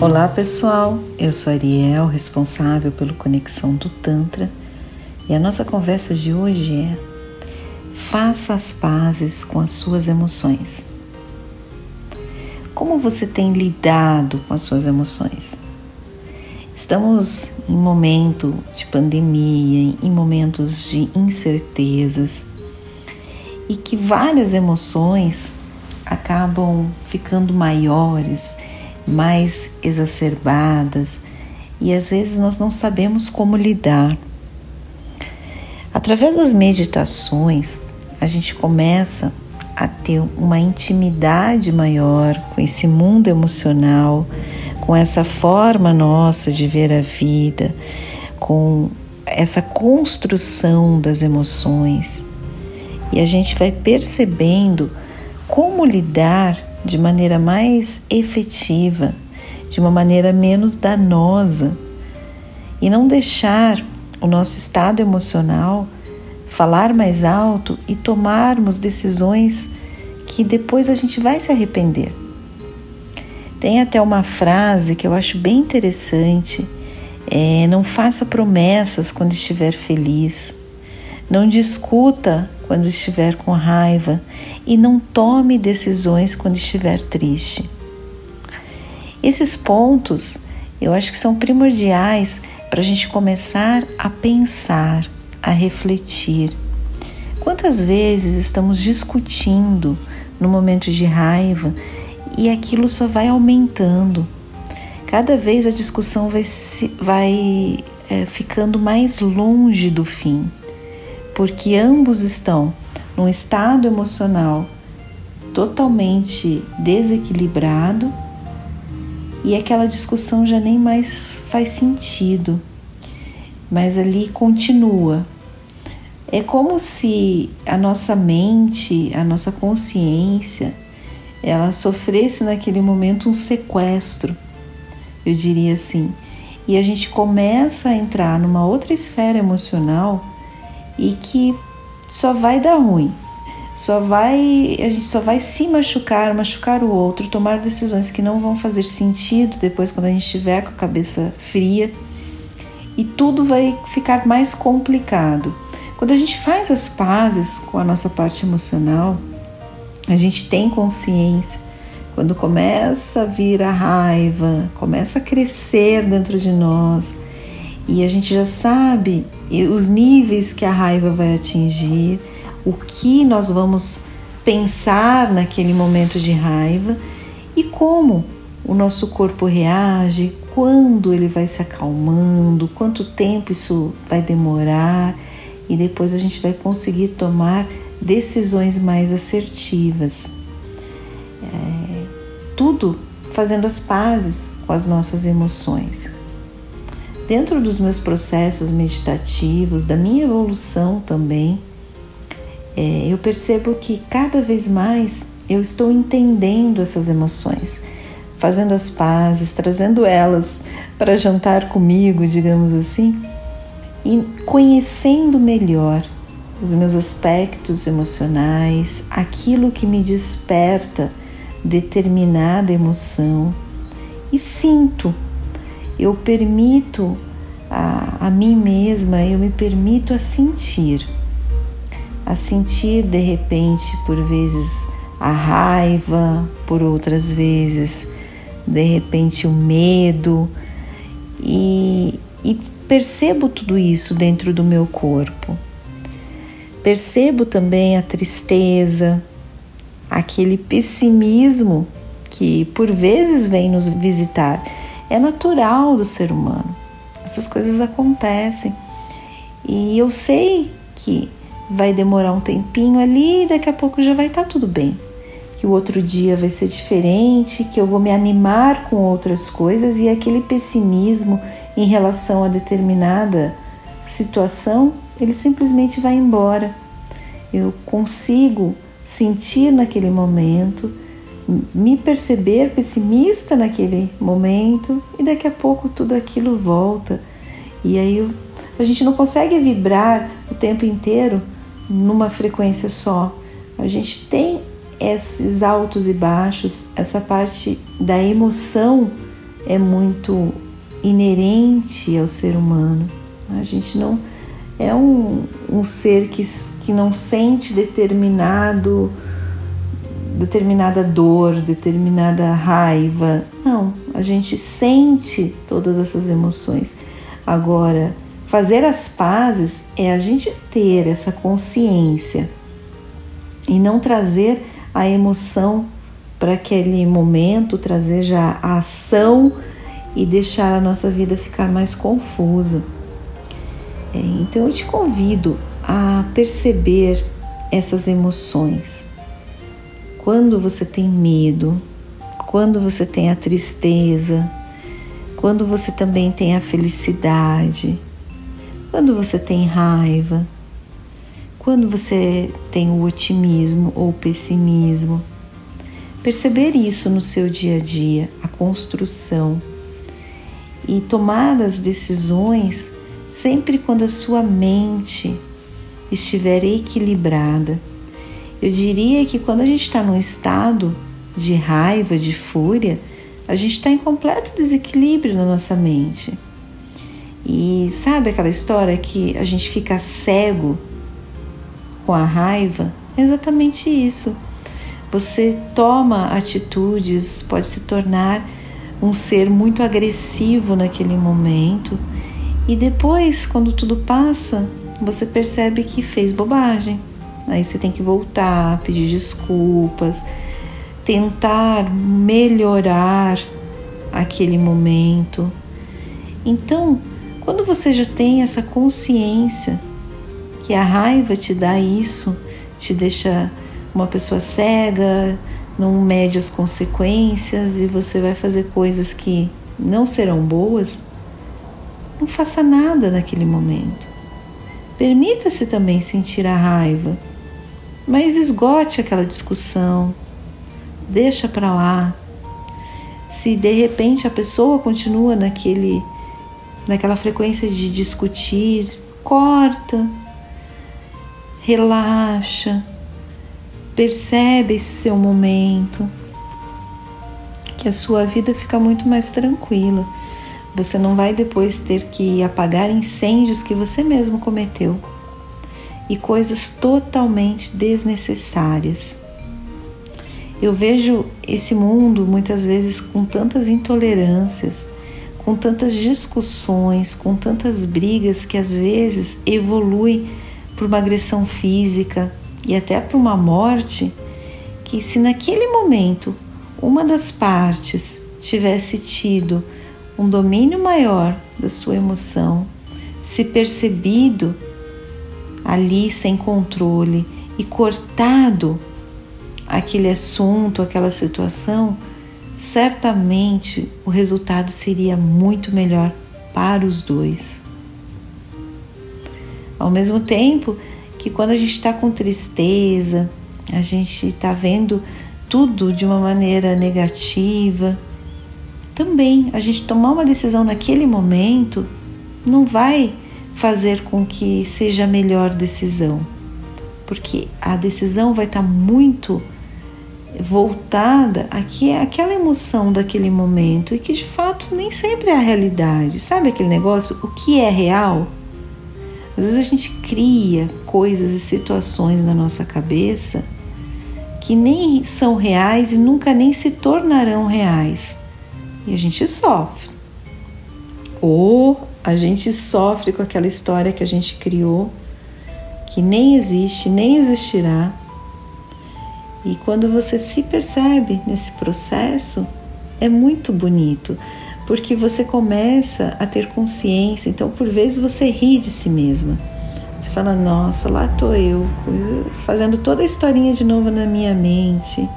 Olá pessoal, eu sou Ariel, responsável pelo Conexão do Tantra, e a nossa conversa de hoje é: faça as pazes com as suas emoções. Como você tem lidado com as suas emoções? Estamos em momento de pandemia, em momentos de incertezas e que várias emoções acabam ficando maiores mais exacerbadas e às vezes nós não sabemos como lidar. Através das meditações, a gente começa a ter uma intimidade maior com esse mundo emocional, com essa forma nossa de ver a vida, com essa construção das emoções. E a gente vai percebendo como lidar de maneira mais efetiva, de uma maneira menos danosa e não deixar o nosso estado emocional falar mais alto e tomarmos decisões que depois a gente vai se arrepender. Tem até uma frase que eu acho bem interessante: é, não faça promessas quando estiver feliz, não discuta quando estiver com raiva e não tome decisões quando estiver triste. Esses pontos eu acho que são primordiais para a gente começar a pensar, a refletir. Quantas vezes estamos discutindo no momento de raiva e aquilo só vai aumentando? Cada vez a discussão vai, vai é, ficando mais longe do fim, porque ambos estão num estado emocional totalmente desequilibrado e aquela discussão já nem mais faz sentido, mas ali continua. É como se a nossa mente, a nossa consciência, ela sofresse naquele momento um sequestro, eu diria assim, e a gente começa a entrar numa outra esfera emocional e que só vai dar ruim. Só vai, a gente só vai se machucar, machucar o outro, tomar decisões que não vão fazer sentido depois quando a gente estiver com a cabeça fria e tudo vai ficar mais complicado. Quando a gente faz as pazes com a nossa parte emocional, a gente tem consciência. Quando começa a vir a raiva, começa a crescer dentro de nós e a gente já sabe os níveis que a raiva vai atingir, o que nós vamos pensar naquele momento de raiva e como o nosso corpo reage, quando ele vai se acalmando, quanto tempo isso vai demorar e depois a gente vai conseguir tomar decisões mais assertivas. É, tudo fazendo as pazes com as nossas emoções. Dentro dos meus processos meditativos, da minha evolução também, é, eu percebo que cada vez mais eu estou entendendo essas emoções, fazendo as pazes, trazendo elas para jantar comigo, digamos assim, e conhecendo melhor os meus aspectos emocionais, aquilo que me desperta determinada emoção e sinto eu permito a, a mim mesma, eu me permito a sentir, a sentir de repente, por vezes, a raiva, por outras vezes, de repente, o medo, e, e percebo tudo isso dentro do meu corpo. Percebo também a tristeza, aquele pessimismo que por vezes vem nos visitar é natural do ser humano. Essas coisas acontecem. E eu sei que vai demorar um tempinho ali e daqui a pouco já vai estar tá tudo bem. Que o outro dia vai ser diferente, que eu vou me animar com outras coisas e aquele pessimismo em relação a determinada situação, ele simplesmente vai embora. Eu consigo sentir naquele momento me perceber pessimista naquele momento e daqui a pouco tudo aquilo volta. E aí a gente não consegue vibrar o tempo inteiro numa frequência só. A gente tem esses altos e baixos, essa parte da emoção é muito inerente ao ser humano. A gente não é um, um ser que, que não sente determinado determinada dor, determinada raiva. Não, a gente sente todas essas emoções. Agora, fazer as pazes é a gente ter essa consciência e não trazer a emoção para aquele momento, trazer já a ação e deixar a nossa vida ficar mais confusa. É, então eu te convido a perceber essas emoções. Quando você tem medo, quando você tem a tristeza, quando você também tem a felicidade, quando você tem raiva, quando você tem o otimismo ou o pessimismo. Perceber isso no seu dia a dia, a construção e tomar as decisões sempre quando a sua mente estiver equilibrada. Eu diria que quando a gente está num estado de raiva, de fúria, a gente está em completo desequilíbrio na nossa mente. E sabe aquela história que a gente fica cego com a raiva? É exatamente isso. Você toma atitudes, pode se tornar um ser muito agressivo naquele momento e depois, quando tudo passa, você percebe que fez bobagem. Aí você tem que voltar, pedir desculpas, tentar melhorar aquele momento. Então, quando você já tem essa consciência que a raiva te dá isso, te deixa uma pessoa cega, não mede as consequências e você vai fazer coisas que não serão boas, não faça nada naquele momento. Permita-se também sentir a raiva, mas esgote aquela discussão, deixa para lá. Se de repente a pessoa continua naquele naquela frequência de discutir, corta, relaxa, percebe esse seu momento, que a sua vida fica muito mais tranquila. Você não vai depois ter que apagar incêndios que você mesmo cometeu e coisas totalmente desnecessárias. Eu vejo esse mundo muitas vezes com tantas intolerâncias, com tantas discussões, com tantas brigas que às vezes evolui para uma agressão física e até para uma morte, que se naquele momento uma das partes tivesse tido um domínio maior da sua emoção, se percebido ali sem controle e cortado aquele assunto, aquela situação, certamente o resultado seria muito melhor para os dois. Ao mesmo tempo que quando a gente está com tristeza, a gente está vendo tudo de uma maneira negativa, também a gente tomar uma decisão naquele momento não vai fazer com que seja a melhor decisão, porque a decisão vai estar tá muito voltada aqui aquela emoção daquele momento e que de fato nem sempre é a realidade. Sabe aquele negócio? O que é real? Às vezes a gente cria coisas e situações na nossa cabeça que nem são reais e nunca nem se tornarão reais e a gente sofre. Ou a gente sofre com aquela história que a gente criou, que nem existe, nem existirá. E quando você se percebe nesse processo, é muito bonito, porque você começa a ter consciência. Então, por vezes, você ri de si mesma. Você fala: Nossa, lá tô eu, fazendo toda a historinha de novo na minha mente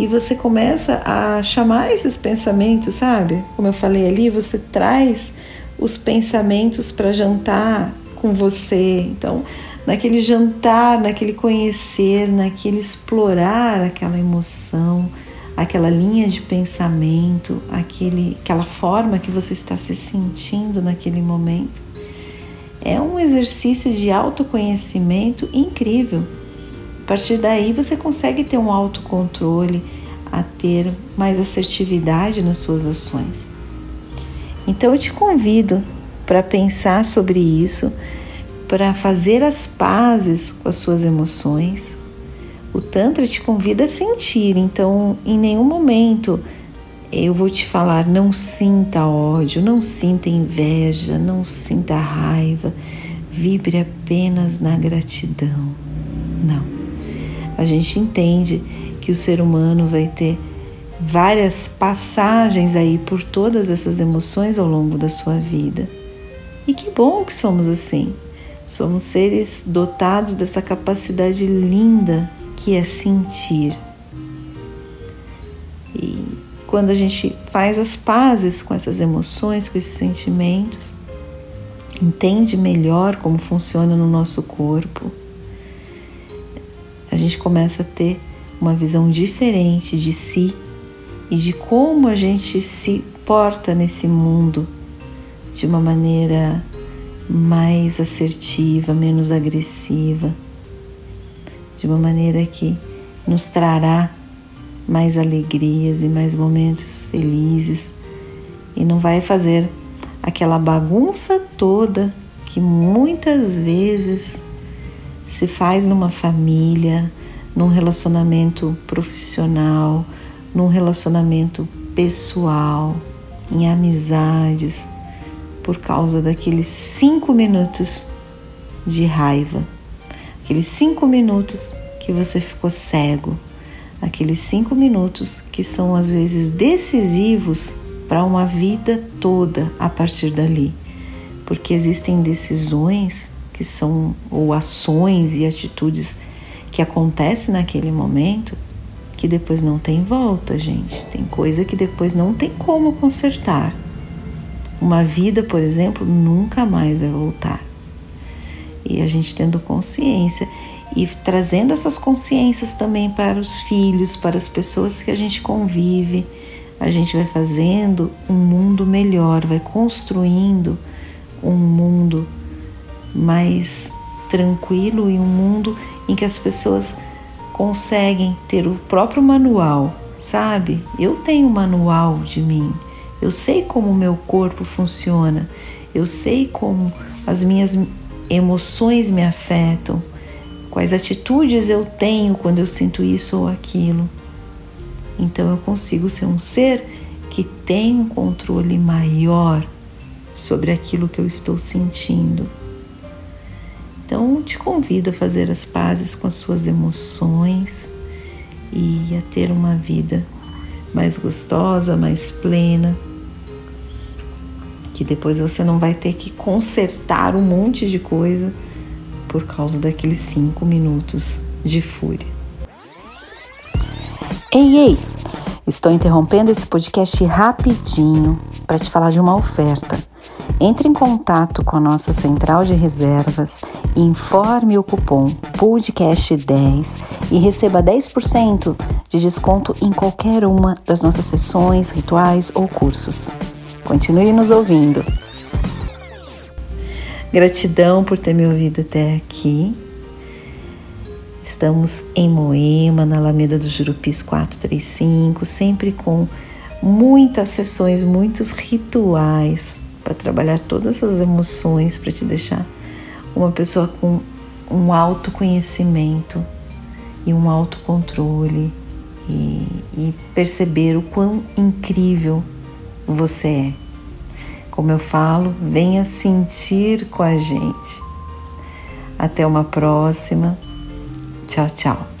e você começa a chamar esses pensamentos, sabe? Como eu falei ali, você traz os pensamentos para jantar com você. Então, naquele jantar, naquele conhecer, naquele explorar aquela emoção, aquela linha de pensamento, aquele, aquela forma que você está se sentindo naquele momento. É um exercício de autoconhecimento incrível partir daí você consegue ter um autocontrole, a ter mais assertividade nas suas ações. Então eu te convido para pensar sobre isso, para fazer as pazes com as suas emoções. O Tantra te convida a sentir, então em nenhum momento eu vou te falar: não sinta ódio, não sinta inveja, não sinta raiva, vibre apenas na gratidão. Não. A gente entende que o ser humano vai ter várias passagens aí por todas essas emoções ao longo da sua vida. E que bom que somos assim. Somos seres dotados dessa capacidade linda que é sentir. E quando a gente faz as pazes com essas emoções, com esses sentimentos, entende melhor como funciona no nosso corpo, a gente começa a ter uma visão diferente de si e de como a gente se porta nesse mundo de uma maneira mais assertiva, menos agressiva, de uma maneira que nos trará mais alegrias e mais momentos felizes e não vai fazer aquela bagunça toda que muitas vezes se faz numa família, num relacionamento profissional, num relacionamento pessoal, em amizades, por causa daqueles cinco minutos de raiva, aqueles cinco minutos que você ficou cego, aqueles cinco minutos que são às vezes decisivos para uma vida toda a partir dali, porque existem decisões que são ou ações e atitudes que acontecem naquele momento que depois não tem volta, gente. Tem coisa que depois não tem como consertar. Uma vida, por exemplo, nunca mais vai voltar. E a gente tendo consciência e trazendo essas consciências também para os filhos, para as pessoas que a gente convive, a gente vai fazendo um mundo melhor, vai construindo um mundo mais tranquilo e um mundo em que as pessoas conseguem ter o próprio manual, sabe? Eu tenho um manual de mim, eu sei como o meu corpo funciona, eu sei como as minhas emoções me afetam, quais atitudes eu tenho quando eu sinto isso ou aquilo. Então eu consigo ser um ser que tem um controle maior sobre aquilo que eu estou sentindo. Então, te convido a fazer as pazes com as suas emoções e a ter uma vida mais gostosa, mais plena, que depois você não vai ter que consertar um monte de coisa por causa daqueles cinco minutos de fúria. Ei, ei! Estou interrompendo esse podcast rapidinho para te falar de uma oferta. Entre em contato com a nossa central de reservas, informe o cupom podcast10 e receba 10% de desconto em qualquer uma das nossas sessões, rituais ou cursos. Continue nos ouvindo. Gratidão por ter me ouvido até aqui. Estamos em Moema, na Alameda do Jurupis 435, sempre com muitas sessões, muitos rituais para trabalhar todas as emoções, para te deixar uma pessoa com um autoconhecimento e um autocontrole e, e perceber o quão incrível você é. Como eu falo, venha sentir com a gente. Até uma próxima. Tchau, tchau.